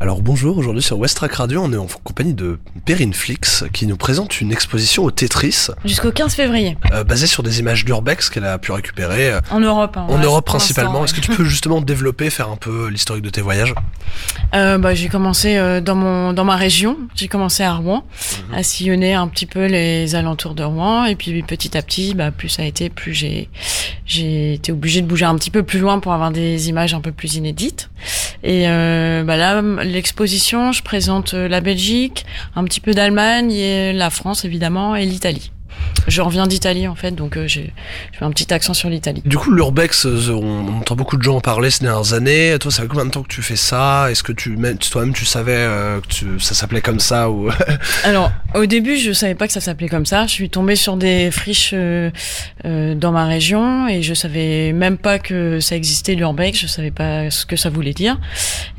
Alors bonjour, aujourd'hui sur Westrack Radio, on est en compagnie de Perrine Flix qui nous présente une exposition au Tetris Jusqu'au 15 février. euh, basée sur des images d'Urbex qu'elle a pu récupérer euh, En Europe. hein, en voilà, Europe pour principalement. Est-ce l'instant, que tu peux justement développer, faire un peu l'historique de tes voyages? Ouais. Euh, bah, J'ai commencé euh, dans, mon, dans ma région. J'ai commencé à Rouen, Mhm. à sillonner un petit peu les alentours de Rouen. Et puis petit à petit, bah, plus ça a été, plus j'ai j'ai été obligée de bouger un petit peu plus loin pour avoir des images un peu plus inédites. Et euh, bah là, l'exposition, je présente euh, la Belgique, un petit peu d'Allemagne, et la France évidemment, et l'Italie. Je reviens d'Italie en fait, donc euh, j'ai un petit accent sur l'Italie. Du coup, l'Urbex, euh, on, on entend beaucoup de gens en parler ces dernières années. Toi, ça fait combien de temps que tu fais ça? Est-ce que tu toi-même tu savais euh, que tu- ça s'appelait comme ça ou Alors, au début, je savais pas que ça s'appelait comme ça. Je suis tombée sur des friches euh, dans ma région et je savais même pas que ça existait l'urbex. Je savais pas ce que ça voulait dire.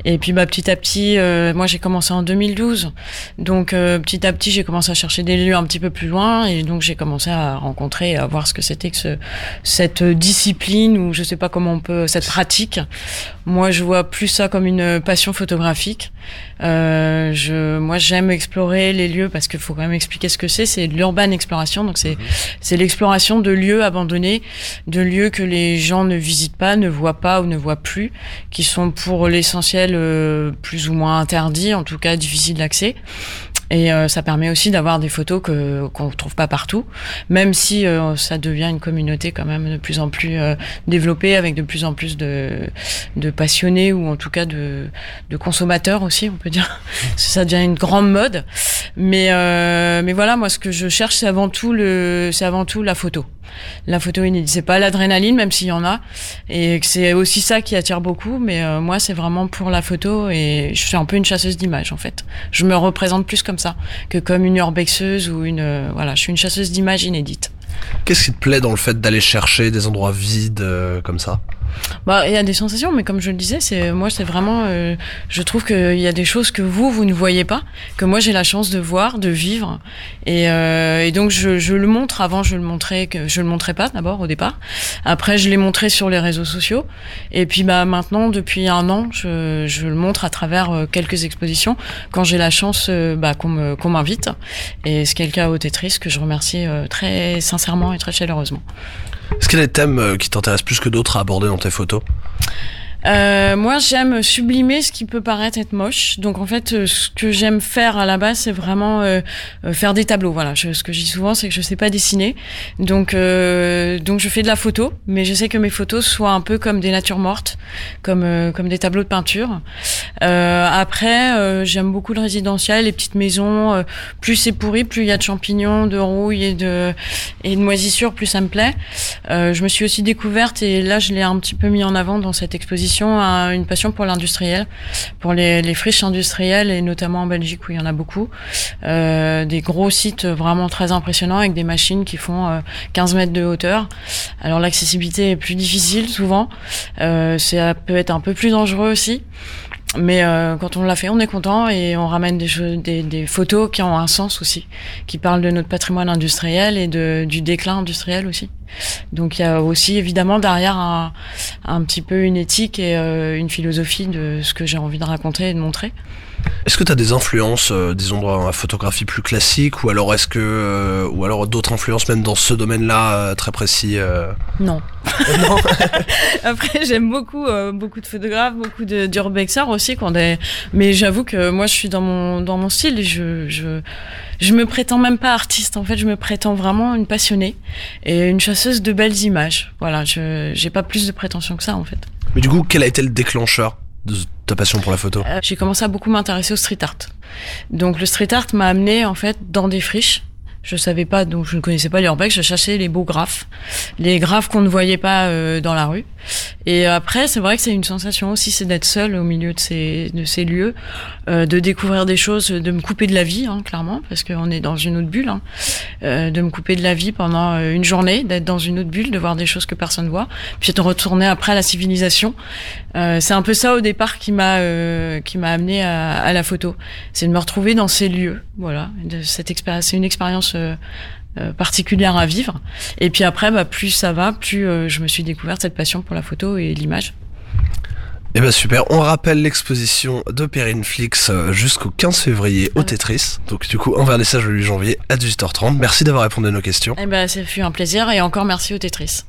Et puis, bah, petit à petit, moi, j'ai commencé en 2012. Donc, petit à petit, j'ai commencé à chercher des lieux un petit peu plus loin et donc j'ai commencé à rencontrer, à voir ce que c'était que ce, cette discipline ou je sais pas comment on peut, cette pratique. Moi, je vois plus ça comme une passion photographique. Euh, je, moi, j'aime explorer les lieux parce qu'il faut quand même expliquer ce que c'est. C'est de l'urban exploration, donc c'est c'est l'exploration de lieux abandonnés, de lieux que les gens ne visitent pas, ne voient pas ou ne voient plus, qui sont pour l'essentiel euh, plus ou moins interdits, en tout cas difficiles d'accès. Et euh, ça permet aussi d'avoir des photos que qu'on ne trouve pas partout, même si euh, ça devient une communauté quand même de plus en plus euh, développée, avec de plus en plus de, de passionnés ou en tout cas de, de consommateurs aussi, on peut dire. ça devient une grande mode. Mais euh, mais voilà, moi ce que je cherche, c'est avant tout le, c'est avant tout la photo. La photo inédite, c'est pas l'adrénaline, même s'il y en a, et c'est aussi ça qui attire beaucoup. Mais euh, moi, c'est vraiment pour la photo, et je suis un peu une chasseuse d'images en fait. Je me représente plus comme ça que comme une urbexeuse ou une, euh, voilà, je suis une chasseuse d'images inédites. Qu'est-ce qui te plaît dans le fait d'aller chercher des endroits vides euh, comme ça? Bah, il y a des sensations, mais comme je le disais, c'est moi, c'est vraiment, euh, je trouve qu'il y a des choses que vous, vous ne voyez pas, que moi j'ai la chance de voir, de vivre, et, euh, donc je, le montre. Avant, je le montrais je le montrais pas d'abord au départ. Après, je l'ai montré sur les réseaux sociaux, et puis bah maintenant, depuis un an, je, le montre à travers quelques expositions quand j'ai la chance bah, qu'on m'invite, et ce qui est le cas au Tetris, que je remercie très sincèrement et très chaleureusement. Est-ce qu'il y a des thèmes euh, qui t'intéressent plus que d'autres à aborder dans tes photos? Euh, moi, j'aime sublimer ce qui peut paraître être moche. Donc, en fait, euh, ce que j'aime faire à la base, c'est vraiment euh, euh, faire des tableaux. Voilà. Je- ce que je dis souvent, c'est que je sais pas dessiner. Donc, euh, donc, je fais de la photo, mais j'essaie que mes photos soient un peu comme des natures mortes, comme comme des tableaux de peinture. Après, j'aime beaucoup le résidentiel, les petites maisons. plus c'est pourri, plus il y a de champignons, de rouille et de et de moisissures, plus ça me plaît. Je me suis aussi découverte et là je l'ai un petit peu mis en avant dans cette exposition une passion pour l'industriel, pour les, friches industrielles et notamment en Belgique où il y en a beaucoup. Euh, des gros sites vraiment très impressionnants avec des machines qui font euh, 15 mètres de hauteur. Alors l'accessibilité est plus difficile souvent, euh, ça peut être un peu plus dangereux aussi. Mais euh, quand on l'a fait, on est content et on ramène des, photos qui ont un sens aussi, qui parlent de notre patrimoine industriel et du déclin industriel aussi. Donc il y a aussi évidemment derrière un, un petit peu une éthique et euh, une philosophie de ce que j'ai envie de raconter et de montrer. Est-ce que tu as des influences, euh, disons, dans la photographie plus classique, ou alors est-ce que, euh, ou alors d'autres influences même dans ce domaine-là euh, très précis Non. Non. Après, j'aime beaucoup, beaucoup de photographes, beaucoup de d'urbexers aussi, quand des... mais j'avoue que moi, je suis dans mon dans mon style. Et je je je me prétends même pas artiste. En fait, je me prétends vraiment une passionnée et une chasseuse de belles images. Voilà, je j'ai pas plus de prétention que ça en fait. Mais du coup, quel a été le déclencheur de ta passion pour la photo? Euh, j'ai commencé à beaucoup m'intéresser au street art. Donc le street art m'a amené en fait dans des friches. Je savais pas, donc je ne connaissais pas l'urbex. Je cherchais les beaux graphes, les graphes qu'on ne voyait pas euh, dans la rue. Et après, c'est vrai que c'est une sensation aussi, c'est d'être seul au milieu de ces de ces lieux, euh, de découvrir des choses, de me couper de la vie, hein, clairement, parce qu'on est dans une autre bulle. Hein. Euh, de me couper de la vie pendant euh, une journée, d'être dans une autre bulle, de voir des choses que personne voit, puis de retourner après à la civilisation. Euh, c'est un peu ça au départ qui m'a euh, qui m'a amené à, à la photo, c'est de me retrouver dans ces lieux. Voilà, de cette expérience, c'est une expérience euh, euh, particulière à vivre. Et puis après, bah, plus ça va, plus euh, je me suis découverte cette passion pour la photo et l'image. Eh ben super, on rappelle l'exposition de Perrine Flix euh, jusqu'au 15 février au Tetris. Donc du coup, un vernissage le 8 janvier à 18h30. Merci d'avoir répondu à nos questions. Eh ben, ça fut un plaisir et encore merci au Tetris.